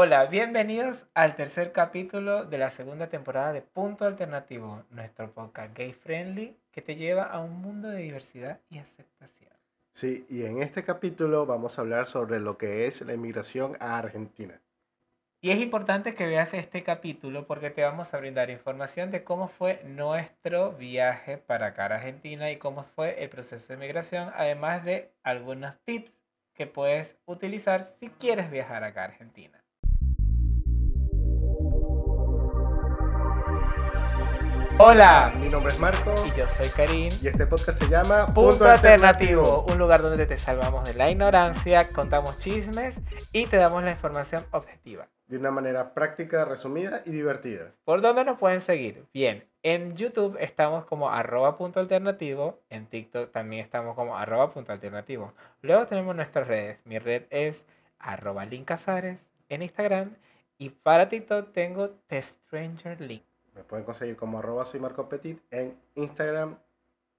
Hola, bienvenidos al tercer capítulo de la segunda temporada de Punto Alternativo, nuestro podcast gay friendly que te lleva a un mundo de diversidad y aceptación. Sí, y en este capítulo vamos a hablar sobre lo que es la inmigración a Argentina. Y es importante que veas este capítulo porque te vamos a brindar información de cómo fue nuestro viaje para acá a Argentina y cómo fue el proceso de migración, además de algunos tips que puedes utilizar si quieres viajar acá a Argentina. Hola, Mi nombre es Marco y yo soy Karim. y este podcast se llama Punto Alternativo, un lugar donde te salvamos de la ignorancia, contamos chismes y te damos la información objetiva. De una manera práctica, resumida y divertida. ¿Por dónde nos pueden seguir? Bien, en YouTube estamos como arroba punto alternativo, en TikTok también estamos como arroba punto alternativo. Luego tenemos nuestras redes, mi red es arroba linkazares en Instagram y para TikTok tengo The Stranger Link. Me pueden conseguir como arroba soy Marco Petit en Instagram,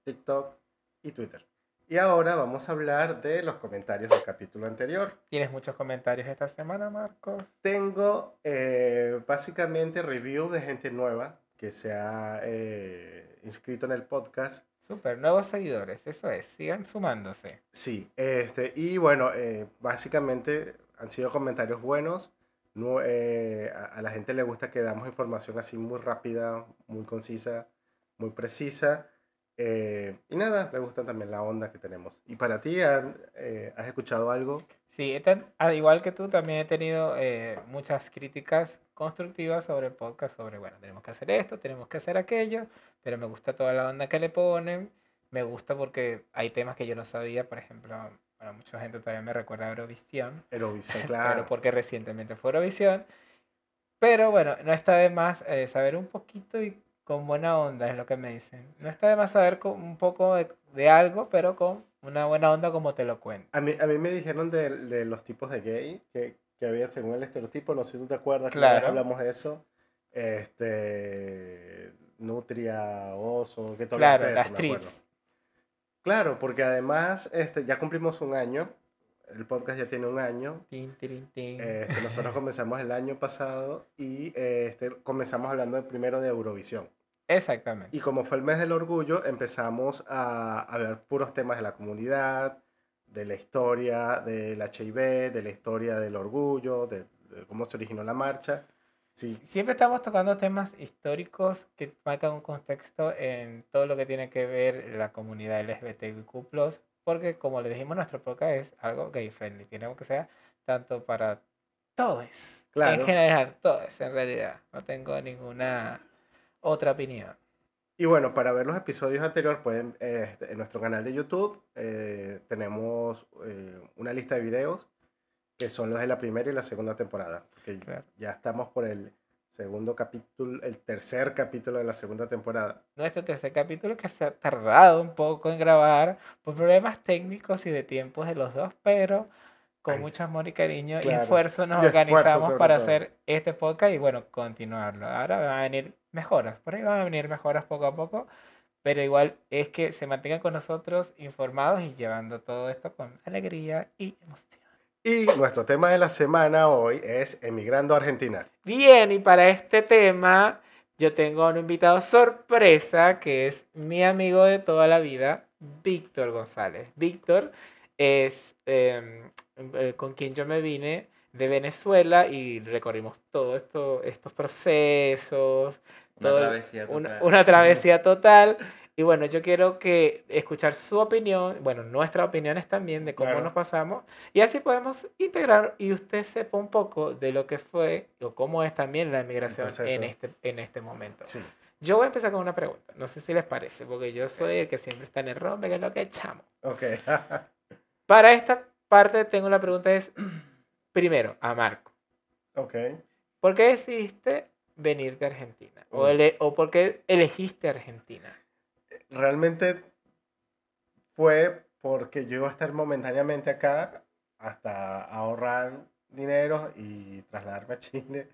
TikTok y Twitter. Y ahora vamos a hablar de los comentarios del capítulo anterior. ¿Tienes muchos comentarios esta semana, Marcos? Tengo eh, básicamente review de gente nueva que se ha eh, inscrito en el podcast. Super, nuevos seguidores, eso es, sigan sumándose. Sí, este, y bueno, eh, básicamente han sido comentarios buenos. No, eh, a, la gente le gusta que damos información así muy rápida, muy concisa, muy precisa. eh, y nada, le gusta también la onda que tenemos. ¿Y para ti, eh, has escuchado algo? Sí, ten- al igual que tú, también he tenido muchas críticas constructivas sobre el podcast, sobre, bueno, tenemos que hacer esto, tenemos que hacer aquello, pero me gusta toda la onda que le ponen, me gusta porque hay temas que yo no sabía, por ejemplo, bueno, mucha gente todavía me recuerda a Eurovisión, Eurovisión, pero claro. porque recientemente fue Eurovisión, pero bueno, no está de más eh, saber un poquito y con buena onda, es lo que me dicen. No está de más saber co- un poco de, de algo, pero con una buena onda como te lo cuento. A mí, a mí me dijeron de, de los tipos de gay que, que había según el estereotipo, no sé si tú te acuerdas, que Claro. hablamos de eso. Este, nutria, oso, que tú Claro, las trips. Claro, porque además este, ya cumplimos un año, el podcast ya tiene un año. Tin, tirin, tin. Este, nosotros comenzamos el año pasado y este, comenzamos hablando primero de Eurovisión. Exactamente. Y como fue el mes del orgullo, empezamos a hablar puros temas de la comunidad, de la historia del HIV, de la historia del orgullo, de, de cómo se originó la marcha. Sí, Siempre estamos tocando temas históricos que marcan un contexto en todo lo que tiene que ver la comunidad LGBTQ+, porque como le dijimos, nuestro podcast es algo gay friendly. Queremos que sea tanto para todos. Claro. En general, todos, en realidad. No tengo ninguna otra opinión. Y bueno, para ver los episodios anteriores, pueden, eh, en nuestro canal de YouTube eh, tenemos eh, una lista de videos que son los de la primera y la segunda temporada. Porque Claro. ya estamos por el segundo capítulo, el tercer capítulo de la segunda temporada. Nuestro tercer capítulo que se ha tardado un poco en grabar por problemas técnicos y de tiempos de los dos, pero con Ay, mucho amor y cariño y claro. esfuerzo nos Y organizamos para todo. hacer este podcast y bueno, continuarlo. Ahora van a venir mejoras, por ahí van a venir mejoras poco a poco, pero igual es que se mantengan con nosotros informados y llevando todo esto con alegría y emoción. Y nuestro tema de la semana hoy es Emigrando a Argentina. Bien, y para este tema yo tengo un invitado sorpresa que es mi amigo de toda la vida, Víctor González. Víctor es em, eh, con quien yo me vine de Venezuela y recorrimos todo esto, estos procesos, Una todo travesía una, total. una travesía total. Y bueno, yo quiero que escuchar su opinión, bueno, nuestras opiniones también de cómo Claro. nos pasamos, y así podemos integrar y usted sepa un poco de lo que fue o cómo es también la migración en proceso. este, en este momento. Sí. Yo voy a empezar con una pregunta, no sé si les parece, porque yo soy el que siempre está en el rompe, que es lo que echamos. Ok. Para esta parte tengo la pregunta es, primero, a Marco, ok. ¿por qué decidiste venir de Argentina? O, Uy. ele- ¿O por qué elegiste Argentina? Realmente fue porque yo iba a estar momentáneamente acá hasta ahorrar dinero y trasladarme a Chile.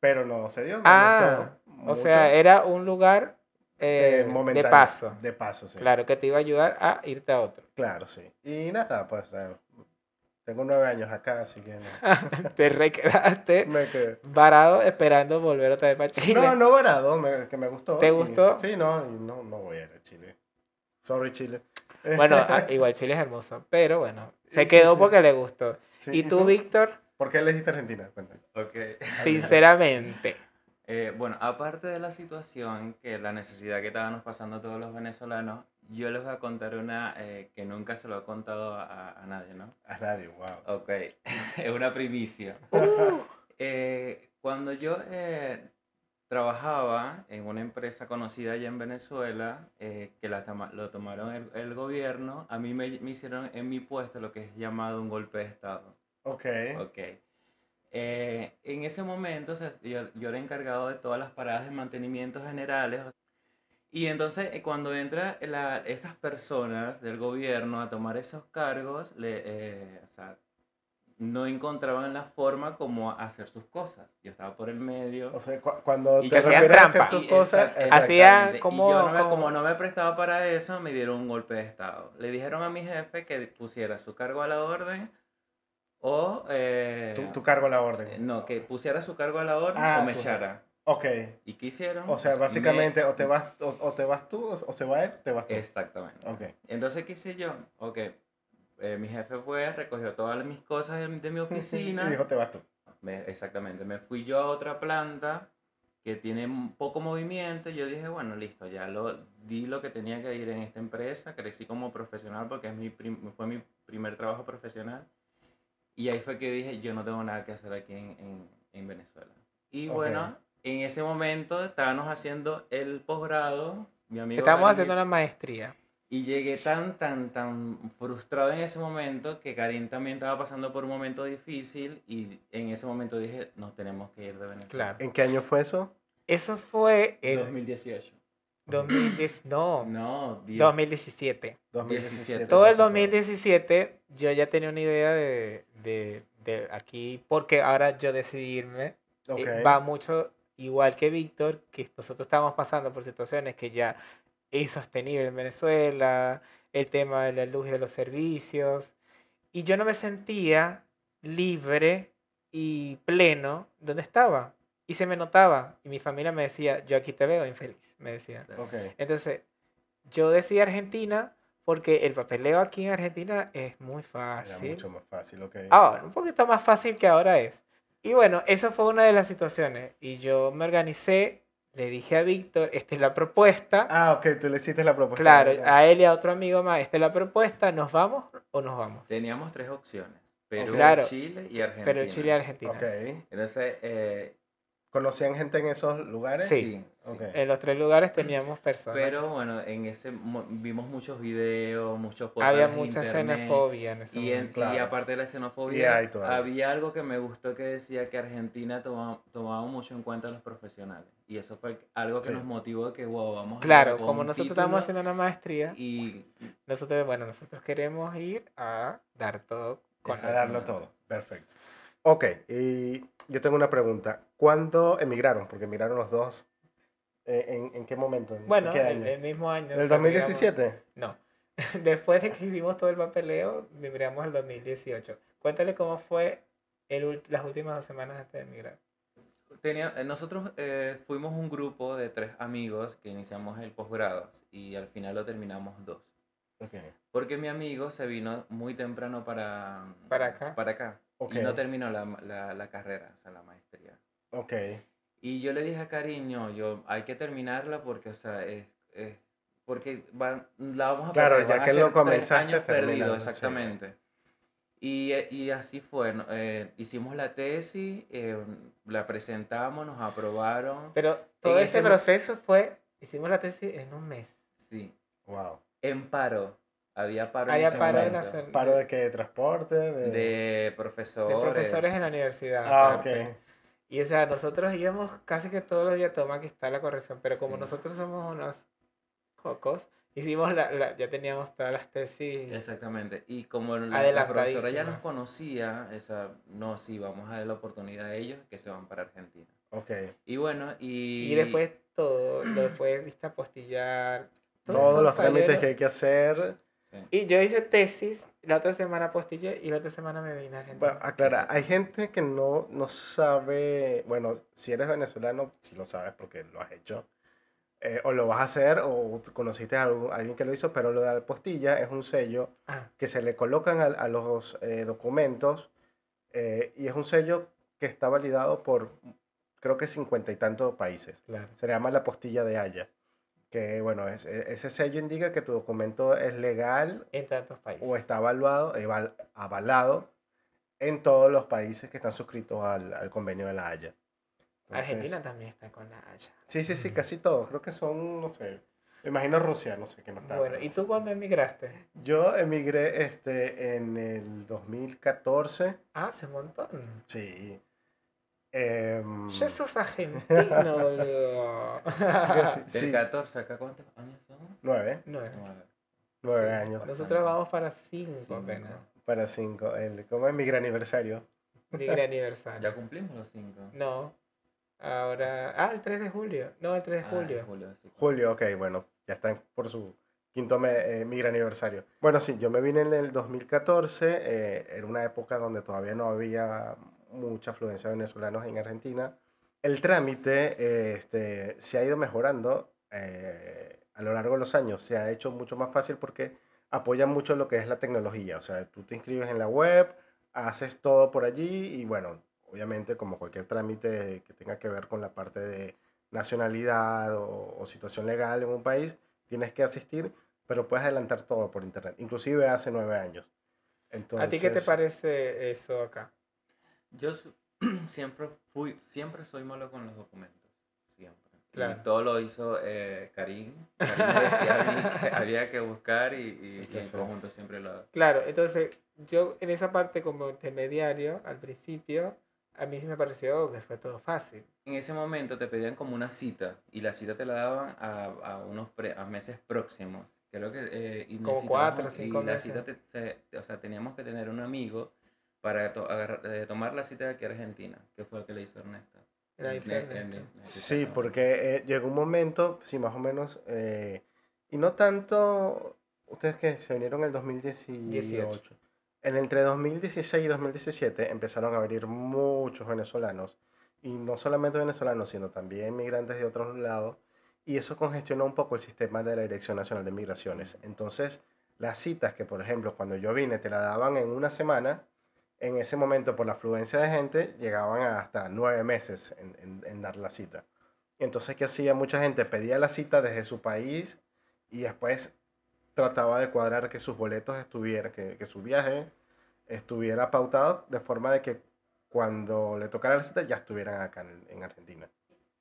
Pero no se dio. Ah, gustó O sea, era un lugar eh, Eh, de paso. De paso, sí. Claro, que te iba a ayudar a irte a otro. Claro, sí. Y nada, pues eh, Tengo nueve años acá, así que no. Te requedaste Me quedé. varado esperando volver otra vez para Chile. No, no varado, me, que me gustó. ¿Te y- gustó? Sí, no, y no, no voy a ir a Chile. Sorry, Chile. Bueno, ah, igual Chile es hermoso, pero bueno, se quedó sí. porque le gustó. Sí, ¿Y tú, Víctor? ¿Por qué elegiste Argentina? Cuéntame. Sinceramente. Eh, bueno, aparte de la situación, que la necesidad que estábamos pasando todos los venezolanos, yo les voy a contar una eh, que nunca se lo he contado a, a nadie, ¿no? A nadie, wow. Ok, es una primicia. Uh, Eh, cuando yo eh, trabajaba en una empresa conocida allá en Venezuela, eh, que la toma- lo tomaron el, el gobierno, a mí me, me hicieron en mi puesto lo que es llamado un golpe de Estado. Ok. Ok. Eh, en ese momento, o sea, yo, yo era encargado de todas las paradas de mantenimiento generales. Y entonces, eh, cuando entran esas personas del gobierno a tomar esos cargos, le, eh, o sea, no encontraban la forma como hacer sus cosas. Yo estaba por el medio. O sea, cu- cuando Y te que hacían refieres a hacer sus Y cosas, exact- exacto. Hacía- exactamente. como- y yo no me- como- como no me prestaba para eso, me dieron un golpe de estado. Le dijeron a mi jefe que pusiera su cargo a la orden o... eh, tu, tu cargo a la orden. No, que pusiera su cargo a la orden Ah, o me echara. Ok. ¿Y qué hicieron? O sea, Me- básicamente, o te vas, o, o te vas tú, o, se va él, te vas tú. Exactamente. Ok. Entonces, ¿qué hice yo? Ok, eh, mi jefe fue, recogió todas mis cosas de, mi oficina. Y dijo, te vas tú. Me- exactamente, me fui yo a otra planta que tiene poco movimiento. y Yo dije, bueno, listo, ya lo di lo que tenía que ir en esta empresa. Crecí como profesional porque es mi prim- fue mi primer trabajo profesional. Y ahí fue que dije, yo no tengo nada que hacer aquí en, en- en Venezuela. Y bueno, en ese momento estábamos haciendo el posgrado. Mi amigo Estamos Karim- haciendo una maestría. y llegué tan, tan, tan frustrado en ese momento que Karim también estaba pasando por un momento difícil y en ese momento dije, nos tenemos que ir de Venezuela. Claro. ¿En qué año fue eso? Eso fue en 2018. 2010, no, No, 10. 2017. 2017. Todo el pasó 2017 yo ya tenía una idea de, de, de aquí, porque ahora yo decidí irme. Ok. Eh, va mucho igual que Víctor, que nosotros estamos pasando por situaciones que ya es insostenible en Venezuela, el tema de la luz y de los servicios, y yo no me sentía libre y pleno donde estaba, y se me notaba, y mi familia me decía, yo aquí te veo infeliz, me decía. Ok. Entonces, yo decidí Argentina porque el papeleo aquí en Argentina es muy Era fácil. mucho más fácil, ok. Ahora, un poquito más fácil que ahora es. Y bueno, esa fue una de las situaciones. Y yo me organicé, le dije a Víctor, esta es la propuesta. Ah, ok, tú le hiciste la propuesta. claro, a él y a otro amigo más, esta es la propuesta, ¿nos vamos o nos vamos? Teníamos tres opciones, Perú, Claro. Chile y Argentina. Pero Chile y Argentina. Ok. Entonces, eh, ¿Conocían gente en esos lugares? Sí. En los tres lugares teníamos personas. Pero bueno, en ese mo- vimos muchos videos, muchos Había portales en mucha internet. xenofobia en ese Y, en- momento. Claro. y aparte de la xenofobia, había algo que me gustó que decía que Argentina toma- tomaba mucho en cuenta a los profesionales. Y eso fue algo que Sí. nos motivó que, wow, vamos a Claro, ir con como nosotros título estamos haciendo una maestría, Y nosotros, bueno, nosotros queremos ir a dar todo con A darlo todo. Perfecto. Ok, y yo tengo una pregunta. ¿Cuándo emigraron? Porque emigraron los dos. Eh, ¿En, en qué momento? ¿En Bueno, qué el, año? el mismo año. ¿En el o sea, digamos- 2017? No. Después de que hicimos todo el papeleo, migramos al 2018. Cuéntale cómo fue el, las últimas dos semanas antes de emigrar. tenía, eh, nosotros eh, fuimos un grupo de tres amigos que iniciamos el posgrado y al final lo terminamos dos. Ok. Porque mi amigo se vino muy temprano para, ¿Para acá? Para acá. Ok. Y no terminó la, la, la carrera, o sea, la maestría. Ok. Y yo le dije a cariño, yo, hay que terminarla porque, o sea, es, es- porque van, la vamos a Claro, perder, ya que lo comenzaste, años perdidos, termínalo, sí. exactamente. Y, y así fue, ¿no? Eh, hicimos la tesis, eh, la presentamos, nos aprobaron. Pero todo ese ese proceso fue, hicimos la tesis en un mes. Sí, Wow. en paro, había paro en Había ese paro de nacional- ¿Paro de qué? ¿De transporte? De... de de profesores. profesores en la universidad. Ah, ok. aparte. Y o sea, nosotros íbamos casi que todos los días, toma, aquí está la corrección, pero como Sí. nosotros somos unos cocos, hicimos la, la- ya teníamos todas las tesis. Exactamente. Y como la, la profesora ya nos conocía, esa, no, sí, vamos a dar la oportunidad a ellos que se van para Argentina. Ok. Y bueno, y... Y después todo, lo después viste apostillar. todo Todos eso los trámites que hay que hacer. Sí. Y yo hice tesis, la otra semana postillé y la otra semana me vine a Argentina. Bueno, aclara, hay gente que no, no sabe, bueno, si eres venezolano, si lo sabes porque lo has hecho, eh, o lo vas a hacer, o conociste a algún- alguien que lo hizo, pero lo de la postilla es un sello Ah, que se le colocan a, a los eh, documentos eh, y es un sello que está validado por creo que cincuenta y tantos países. claro. Se le llama la postilla de Haya, que bueno, es- e- ese sello indica que tu documento es legal En tantos países. o está evaluado, eval- avalado en todos los países que están suscritos al, al convenio de la Haya. Entonces, Argentina también está con la Haya. Sí, sí, sí, casi todos. Creo que son, no sé, me imagino Rusia, no sé qué no está. Bueno, ¿y tú cuándo emigraste? Yo emigré este, en el 2014. Ah, hace un montón. Sí. Em, Ya sos argentino, boludo. sí, Del sí, 14 acá, ¿cuántos años son? nueve, Nueve. Nueve. nueve Sí. años Nosotros vamos para cinco Cinco. apenas. para cinco. El, ¿Cómo es mi gran aniversario? Mi gran aniversario. Ya cumplimos los cinco. No. Ahora. Ah, el 3 de julio. No, el 3 de Ah, julio. julio, sí. Julio, ok, bueno, ya están por su quinto me, eh, mi gran aniversario. Bueno, sí, yo me vine en el 2014, eh, era una época donde todavía no había mucha afluencia de venezolanos en Argentina. El trámite eh, este, se ha ido mejorando eh, a lo largo de los años, se ha hecho mucho más fácil porque apoya mucho lo que es la tecnología, o sea, tú te inscribes en la web, haces todo por allí y bueno, obviamente como cualquier trámite que tenga que ver con la parte de nacionalidad o, o situación legal en un país, tienes que asistir, pero puedes adelantar todo por internet, inclusive hace nueve años. Entonces, ¿A ti qué te parece eso acá? Yo siempre fui, siempre soy malo con los documentos. Siempre. Y Claro. todo lo hizo eh, Karim. Karim me decía a mí que había que buscar y, y- y en conjunto siempre lo Claro, entonces yo en esa parte como intermediario, al principio, a mí sí me pareció que fue todo fácil. En ese momento te pedían como una cita y la cita te la daban a, a unos pre- a meses próximos. Creo que eh, y Como cuatro cinco y la meses. cita te- se- o sea, teníamos que tener un amigo para to- agarrar- eh, tomar la cita de aquí a Argentina, que fue lo que le hizo Ernesto. Sí, porque eh, llegó un momento, sí, más o menos, eh, y no tanto, ustedes que se vinieron en el 2018. 18. En entre 2016 y 2017 empezaron a venir muchos venezolanos, y no solamente venezolanos, sino también migrantes de otros lados, y eso congestionó un poco el sistema de la Dirección Nacional de Migraciones. Entonces, las citas que, por ejemplo, cuando yo vine te la daban en una semana, en ese momento, por la afluencia de gente, llegaban a hasta nueve meses en, en- dar la cita. Entonces, ¿qué hacía? Mucha gente pedía la cita desde su país y después trataba de cuadrar que sus boletos estuvieran, que, que su viaje estuviera pautado de forma de que cuando le tocara la cita ya estuvieran acá en, en Argentina.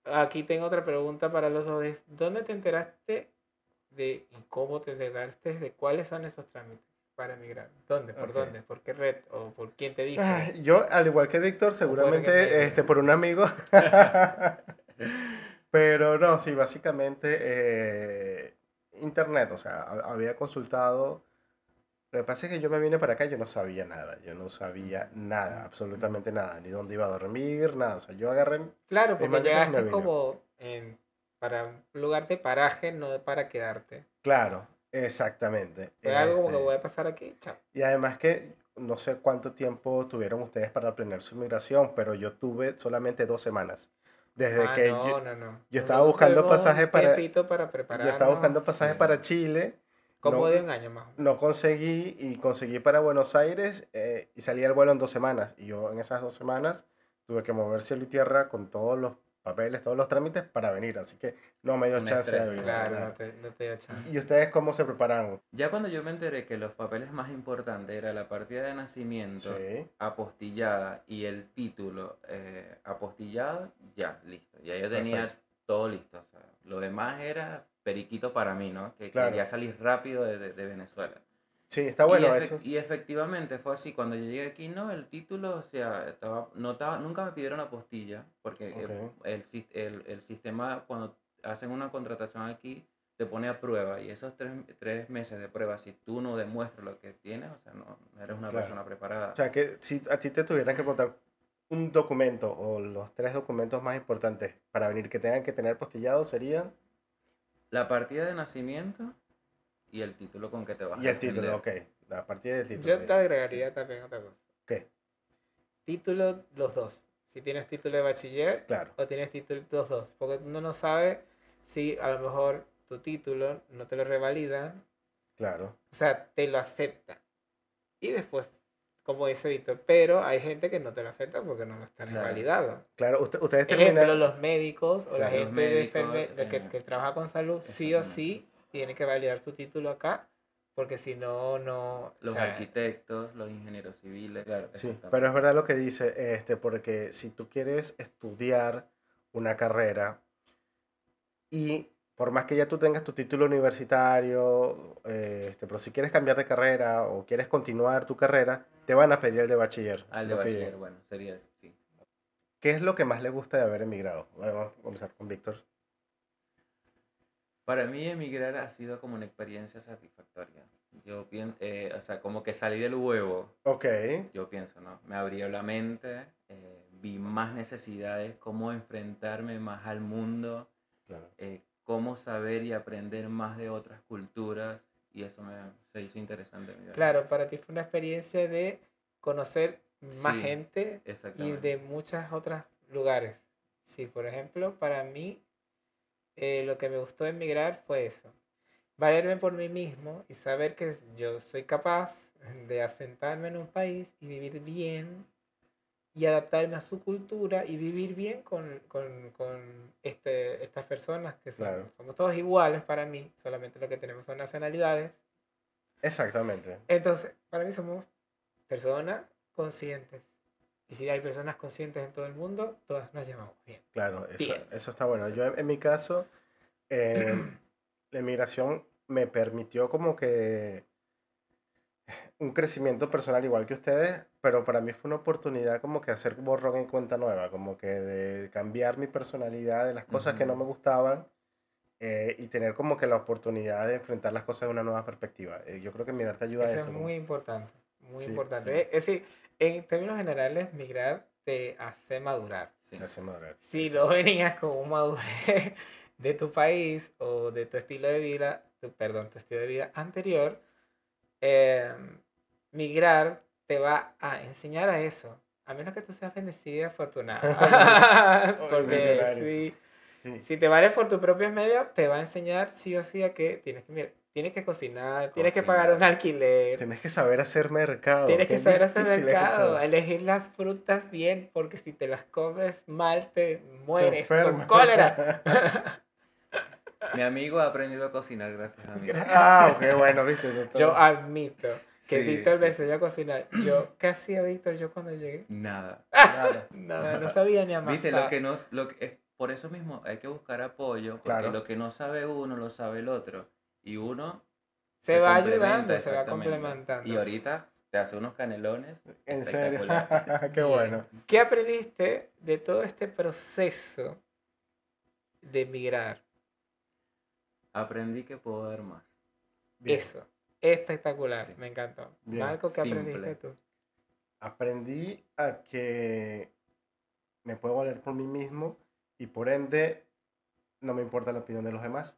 Aquí tengo otra pregunta para los dos. ¿Dónde te enteraste de y cómo te enteraste de cuáles son esos trámites para emigrar? ¿Dónde? ¿Por Ok. dónde? ¿Por qué red? ¿O por quién te dijo? Ah, Yo, al igual que Víctor, seguramente me- este, por un amigo. Pero no, sí, básicamente eh, internet, o sea, ha- había consultado. Lo que pasa es que yo me vine para acá y yo no sabía nada, yo no sabía nada, absolutamente nada, ni dónde iba a dormir, nada. O sea, yo agarré, Claro, porque llegaste como en- para un lugar de paraje, no para quedarte. claro, exactamente. Fue algo como que este, voy a pasar aquí, chao. Y además que no sé cuánto tiempo tuvieron ustedes para planear su migración, pero yo tuve solamente dos semanas. Desde Ah, que no, yo, no, no. yo estaba buscando tuvimos un pasaje para- para yo estaba buscando pasajes sí. para Chile, Como no- de un año más. no conseguí y conseguí para Buenos Aires eh, y salí al vuelo en dos semanas. Y yo en esas dos semanas tuve que mover cielo y tierra con todos los papeles, todos los trámites para venir. Así que no me dio chance de venir. Claro, no te, no te dio chance. ¿Y ustedes cómo se prepararon? Ya cuando yo me enteré que los papeles más importantes era la partida de nacimiento, Sí. apostillada y el título eh, apostillado, ya, listo. Ya yo tenía Perfecto. todo listo. o sea, lo demás era periquito para mí, ¿no? Que Claro. quería salir rápido de, de- de Venezuela. Sí, está bueno y, eso. y efectivamente fue así. Cuando yo llegué aquí, no, el título, o sea, estaba, no estaba- nunca me pidieron apostilla, porque eh, Ok. el, el, el sistema, cuando hacen una contratación aquí, te pone a prueba. Y esos tres, tres meses de prueba, si tú no demuestras lo que tienes, o sea, no, no eres una Claro. persona preparada. O sea, que si a ti te tuvieran que contar un documento o los tres documentos más importantes para venir que tengan que tener postillados serían... La partida de nacimiento, y el título con que te vas Y a el título, ok. A partir del título. Yo te agregaría también otra cosa. ¿Qué? Título, los dos. Si tienes título de bachiller Claro, o tienes título los dos. Porque uno no sabe si a lo mejor tu título no te lo revalidan. claro. O sea, te lo aceptan. Y después, como dice Víctor, pero hay gente que no te lo acepta porque no lo está Claro. revalidado. Claro, usted- ustedes Ejemplo, terminan. los médicos o la Claro, los gente de médicos, enferme- de que, eh, que trabaja con salud, sí o sí tiene que validar su título acá, porque si no, no... Los o sea, arquitectos, los ingenieros civiles. Claro, sí, pero es verdad lo que dice, este, porque si tú quieres estudiar una carrera y por más que ya tú tengas tu título universitario, eh, este, pero si quieres cambiar de carrera o quieres continuar tu carrera, te van a pedir el de bachiller. Al de bachiller, bueno, sería sí. ¿Qué es lo que más le gusta de haber emigrado? Vamos a comenzar con Víctor. Para mí emigrar ha sido como una experiencia satisfactoria. Yo pienso, o sea, como que salí del huevo, Ok, yo pienso, ¿no? Me abrió la mente, eh, vi más necesidades, cómo enfrentarme más al mundo, claro. eh, cómo saber y aprender más de otras culturas, y eso me se hizo interesante. Claro, para ti fue una experiencia de conocer más Sí, gente y de muchos otros lugares. Sí, por ejemplo, para mí eh, lo que me gustó de emigrar fue eso. Valerme por mí mismo y saber que yo soy capaz de asentarme en un país y vivir bien y adaptarme a su cultura y vivir bien con, con, con este, estas personas que son, Claro. somos todos iguales para mí, solamente lo que tenemos son nacionalidades. Exactamente. Entonces, para mí somos personas conscientes. Y si hay personas conscientes en todo el mundo, todas nos llamamos bien. Claro, eso, eso está bueno. Yo en, en mi caso, eh, la inmigración me permitió como que un crecimiento personal igual que ustedes, pero para mí fue una oportunidad como que hacer borrón en cuenta nueva, como que de cambiar mi personalidad de las cosas que no me gustaban eh, y tener como que la oportunidad de enfrentar las cosas de una nueva perspectiva. Eh, yo creo que mirar te ayuda a Eso eso. es como- muy importante, muy Sí, importante. sí. Eh, Es decir, en términos generales, migrar te hace madurar. Sí. te hace madurar. Si no venías con un madurez de tu país o de tu estilo de vida, tu- perdón, tu estilo de vida anterior, eh, migrar te va a enseñar a eso. A menos que tú seas bendecida y afortunada. Porque si, si te vales por tus propios medios, te va a enseñar sí o sí a que tienes que, mira, tienes que cocinar, tienes que pagar un alquiler, Tienes que saber hacer mercado. Tienes que saber hacer mercado, elegir las frutas bien, porque si te las comes mal te mueres con enfermas. cólera. Mi amigo ha aprendido a cocinar gracias a mí. ah, ok, bueno, viste. doctor. Yo admito que Sí, Víctor me sí. enseñó a cocinar. Yo, ¿qué hacía Víctor yo cuando llegué? Nada. Nada. No, no sabía ni amasar. Viste, lo que no, lo que, por eso mismo hay que buscar apoyo, porque Claro. lo que no sabe uno lo sabe el otro. Y uno se va ayudando, se va complementando. Y ahorita te hace unos canelones. En serio. Qué bueno. ¿Qué aprendiste de todo este proceso de emigrar? Aprendí que puedo dar más. Bien. Eso, espectacular, Sí. me encantó. Bien. Marco, ¿qué Simple. aprendiste tú? Aprendí a que me puedo valer por mí mismo y por ende no me importa la opinión de los demás.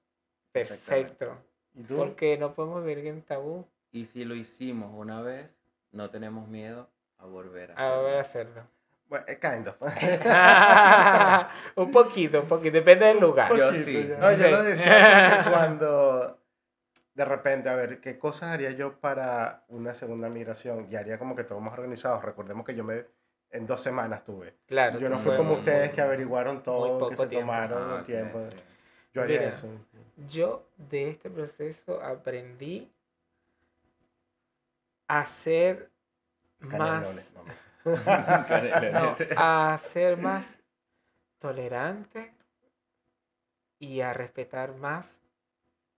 Perfecto. ¿Y tú? Porque no podemos vivir en tabú Y si lo hicimos una vez, no tenemos miedo a volver a a volver a hacerlo. Bueno, eh, kind of. un poquito, un poquito, depende del lugar. Yo Poquito sí. ya. No, yo lo decía cuando de repente, a ver, ¿qué cosas haría yo para una segunda migración? Y haría como que todos más organizados. Recordemos que yo me en dos semanas tuve. Claro, Yo no fui fue como muy- ustedes que averiguaron todo, que se tiempo. tomaron Ah, el tiempo. sí. Yo haría Mira. eso. Yo de este proceso aprendí a ser más, Canelones, no, a ser más tolerante y a respetar más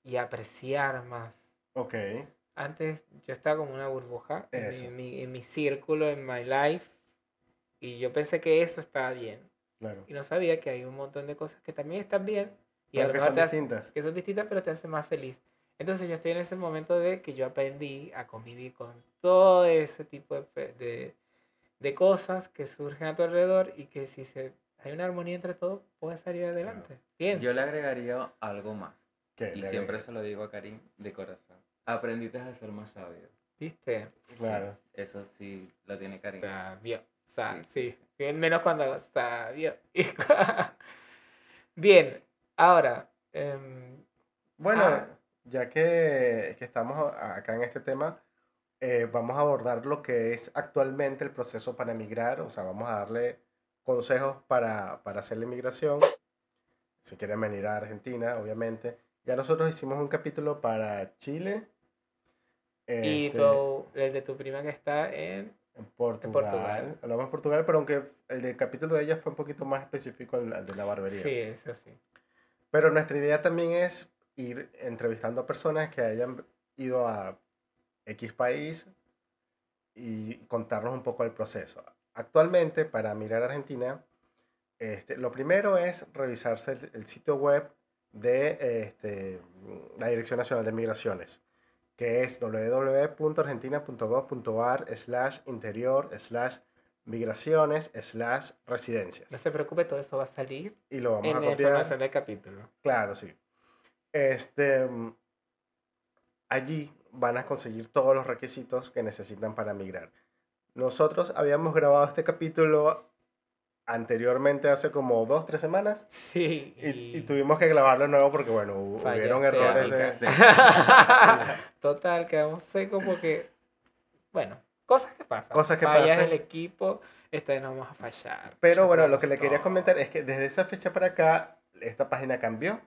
y a apreciar más. ok, Antes yo estaba como una burbuja en mi, Eso. en mi- en mi círculo, en my life, y yo pensé que eso estaba bien. claro. Y no sabía que hay un montón de cosas que también están bien y Pero que son te hacen- distintas. que son distintas, pero te hacen más feliz. Entonces yo estoy en ese momento de que yo aprendí a convivir con todo ese tipo de, de, de cosas que surgen a tu alrededor y que si se, hay una armonía entre todos, puedes salir adelante. Piensa. Yo le agregaría algo más. ¿Qué? Y siempre se lo digo a Karim de corazón. Aprendiste a ser más sabio. ¿Viste? Claro. Eso sí lo tiene Karim. Sabio. Sa- Sí, sí, sí, sí, menos cuando hago sabio. Bien, ahora. em, Bueno, Ah. ya que, que estamos acá en este tema, eh, vamos a abordar lo que es actualmente el proceso para emigrar, o sea, vamos a darle consejos para, para hacer la inmigración, si quieren venir a Argentina, obviamente. Ya nosotros hicimos un capítulo para Chile, y este, tu- el de tu prima que está en. en Portugal. Portugal. Hablamos de Portugal, pero aunque el del capítulo de ella fue un poquito más específico al de la barbería. Sí, eso sí. Pero nuestra idea también es ir entrevistando a personas que hayan ido a X país y contarnos un poco el proceso. Actualmente, para mirar Argentina, este, lo primero es revisarse el, sitio web de este, la Dirección Nacional de Migraciones, que es www.argentina.gov.ar slash interior slash migraciones slash residencias. No se preocupe, todo eso va a salir Y lo vamos en a la información del capítulo. Claro, sí. Este, allí van a conseguir todos los requisitos que necesitan para migrar. Nosotros habíamos grabado este capítulo anteriormente hace como dos, tres semanas Sí. y, y tuvimos que grabarlo nuevo porque, bueno, hubieron errores de... técnicas. Total, quedamos secos porque, bueno, cosas que pasan. Cosas que Fallas pasan. del equipo, esta vez no vamos a fallar. Pero bueno, lo que le quería comentar es que desde esa fecha para acá, esta página cambió.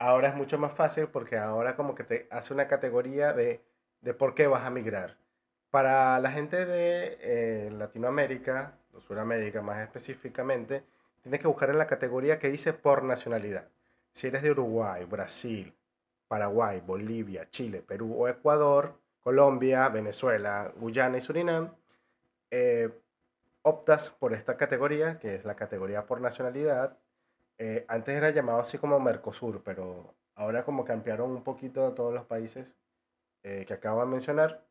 Ahora es mucho más fácil porque ahora como que te hace una categoría de, de por qué vas a migrar. Para la gente de eh, Latinoamérica, o Sudamérica más específicamente, tienes que buscar en la categoría que dice por nacionalidad. Si eres de Uruguay, Brasil, Paraguay, Bolivia, Chile, Perú o Ecuador, Colombia, Venezuela, Guyana y Surinam, eh, optas por esta categoría, que es la categoría por nacionalidad. Eh, antes era llamado así como Mercosur, pero ahora como que ampliaron un poquito a todos los países eh, que acabo de mencionar.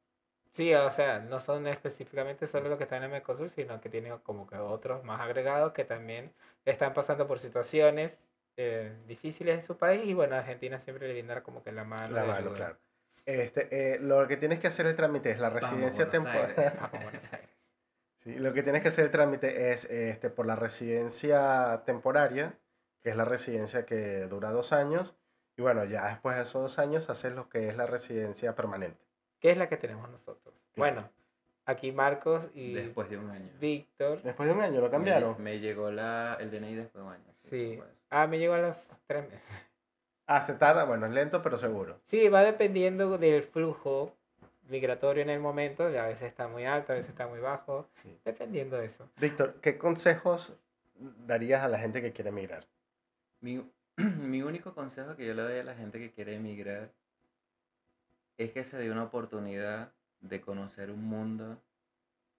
Sí, o sea, no son específicamente solo los que están en Mercosur, sino que tienen como que otros más agregados que también están pasando por situaciones eh, difíciles en su país y bueno, Argentina siempre le brinda como que la mano. La mano, claro. Este, eh, lo que tienes que hacer el trámite es la residencia temporal. Aires. Vamos a Buenos Aires. Sí, lo que tienes que hacer el trámite es este, por la residencia temporaria, que es la residencia que dura dos años. Y bueno, ya después de esos dos años haces lo que es la residencia permanente. ¿Qué es la que tenemos nosotros? Bueno, aquí Marcos y Después de un año. Víctor. Después de un año lo Me- cambiaron. Me, llegó la, el DNI después de un año. Sí. pues. Ah, me llegó a los tres meses. Ah, se tarda, bueno, es lento, pero seguro. Sí, va dependiendo del flujo migratorio en el momento. A veces está muy alto, a veces está muy bajo. Sí. Dependiendo de eso. Víctor, ¿qué consejos darías a la gente que quiere emigrar? Mi, mi único consejo que yo le doy a la gente que quiere emigrar es que se dé una oportunidad de conocer un mundo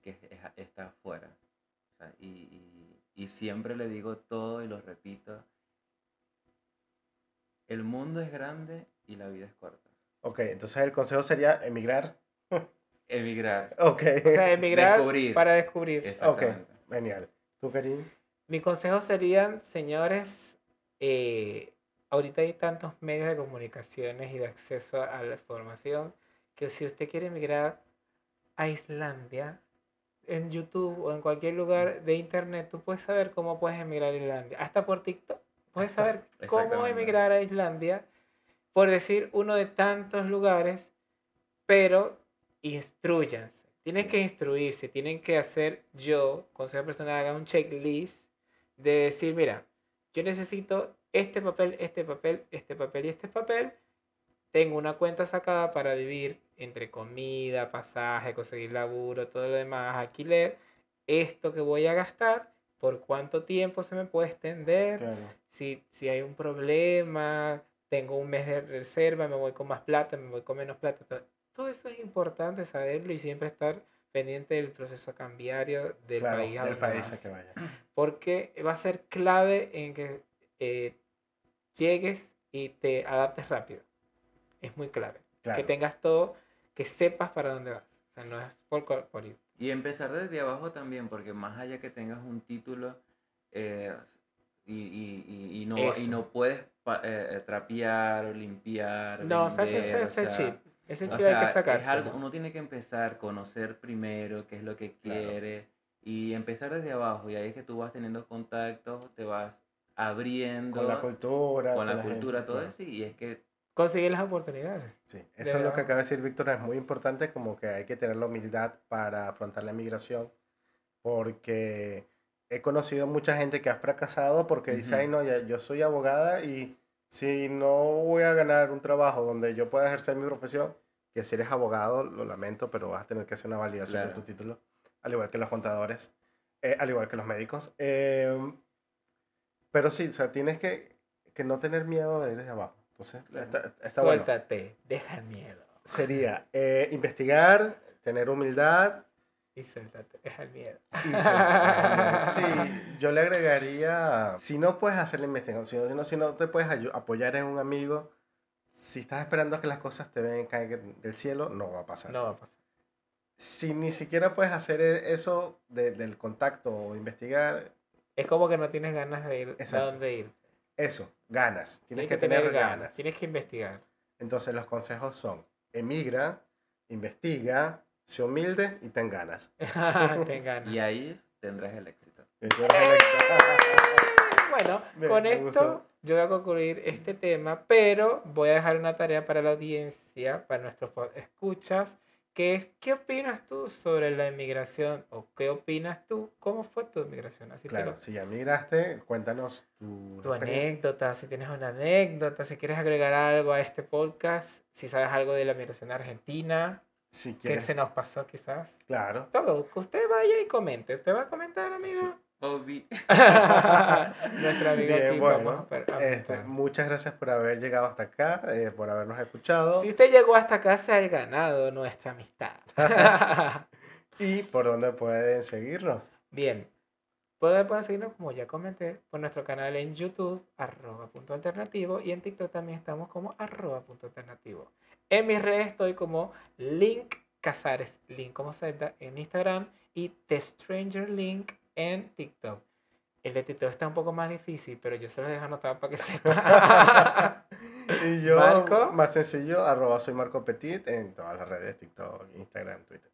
que es- es- está afuera. O sea, y, y- y siempre le digo todo y lo repito. El mundo es grande y la vida es corta. Ok, entonces el consejo sería emigrar. Emigrar. Ok, O sea, emigrar Descubrir. para descubrir. ok, genial. ¿Tú, Karim? Mi consejo serían, señores, eh, ahorita hay tantos medios de comunicaciones y de acceso a la información que si usted quiere emigrar a Islandia, en YouTube o en cualquier lugar de internet, tú puedes saber cómo puedes emigrar a Islandia. Hasta por TikTok puedes saber cómo emigrar a Islandia, por decir uno de tantos lugares, pero instruyanse. Tienen Sí. que instruirse, tienen que hacer yo, consejo personal, haga un checklist de decir, mira, yo necesito este papel, este papel, este papel y este papel. Tengo una cuenta sacada para vivir entre comida, pasaje, conseguir laburo, todo lo demás, alquiler. Esto que voy a gastar, por cuánto tiempo se me puede extender, Claro. Si, si hay un problema, tengo un mes de reserva, me voy con más plata, me voy con menos plata. Todo, todo eso es importante saberlo y siempre estar pendiente del proceso cambiario del Claro, país. a del país a que vaya. porque va a ser clave en que eh, llegues y te adaptes rápido. Es muy clave. Claro. Que tengas todo, que sepas para dónde vas. O sea, no es por, por ir. Y empezar desde abajo también, porque más allá que tengas un título, eh, y, y- y- no, y no puedes eh, eh, trapear, limpiar. No, vender, o ese sea, chip. Ese o chip sea, hay que es sacárselo. algo, uno tiene que empezar, conocer primero qué es lo que Claro. quiere y empezar desde abajo. Y ahí es que tú vas teniendo contactos, te vas abriendo Con la cultura. con la gente, cultura, todo claro. eso. Y es que Conseguir las oportunidades. Sí, eso es lo que acaba de decir Víctor, es muy importante, como que hay que tener la humildad para afrontar la migración, porque he conocido mucha gente que ha fracasado porque dice, Ujú. ay no, ya- yo soy abogada y si no voy a ganar un trabajo donde yo pueda ejercer mi profesión, que si eres abogado, lo lamento, pero vas a tener que hacer una validación de tu título, al igual que los contadores, eh, al igual que los médicos. Eh, pero sí, o sea, tienes que, que no tener miedo de ir desde abajo. Entonces, Claro. está, está bueno Suéltate, deja el miedo. sería eh, investigar, tener humildad Y suéltate, deja el miedo. y Sí, yo le agregaría, si no puedes hacer la investigación, si no, si no te puedes apoyar en un amigo, si estás esperando a que las cosas te vengan del cielo, no va a pasar. No va a pasar. Si ni siquiera puedes hacer e- eso de- del contacto o investigar, Es como que no tienes ganas de ir Exacto. a dónde ir. eso, ganas. Tienes, Tienes que, tener, ganas. Tienes que investigar. Entonces los consejos son, emigra, investiga, sé humilde y ten ganas. Ten ganas. y ahí tendrás el éxito. Bueno, Me- con esto gustó. yo voy a concluir este tema, pero voy a dejar una tarea para la audiencia, para nuestros escuchas, que es, ¿qué opinas tú sobre la inmigración? ¿O qué opinas tú? ¿Cómo fue tu inmigración? Así Claro, lo- si ya migraste, cuéntanos tu, tu anécdota, si tienes una anécdota, si quieres agregar algo a este podcast, si sabes algo de la migración argentina, Si que se nos pasó quizás. claro. Todo, que usted vaya y comente. ¿Usted va a comentar, amigo? Obi- Nuestro amigo Bien, aquí bueno, vamos este, muchas gracias por haber llegado hasta acá, eh, por habernos escuchado Si usted llegó hasta acá, se ha ganado nuestra amistad. y por dónde pueden seguirnos. Bien. Pueden, pueden seguirnos, como ya comenté, por nuestro canal en YouTube, arroba punto alternativo, y en TikTok también estamos como arroba punto alternativo. En mis redes estoy como Link Casares, Link como Zelda en Instagram, y The Stranger Link en TikTok. El de TikTok está un poco más difícil, pero yo se los dejo anotado para que sepan. Y yo, Marco. más sencillo, arroba soy Marco Petit en todas las redes, TikTok, Instagram, Twitter.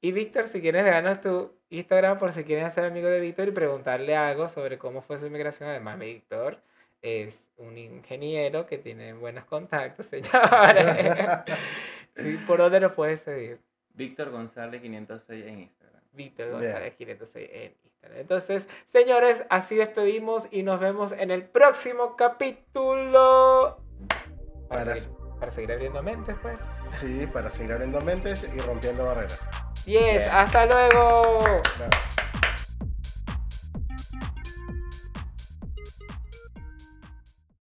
Y Víctor, si quieres dejarnos tu Instagram por si quieres ser amigo de Víctor y preguntarle algo sobre cómo fue su inmigración. Además, Víctor es un ingeniero que tiene buenos contactos, señores. sí, ¿Por dónde nos puedes seguir? Víctor González 506 en Instagram. Víctor. González 506 en Instagram. Entonces, señores, así despedimos y nos vemos en el próximo capítulo. Para, Para- seguir, para seguir abriendo mentes, pues. Sí, para seguir abriendo mentes y rompiendo barreras. Yes, Bien. hasta luego. Claro.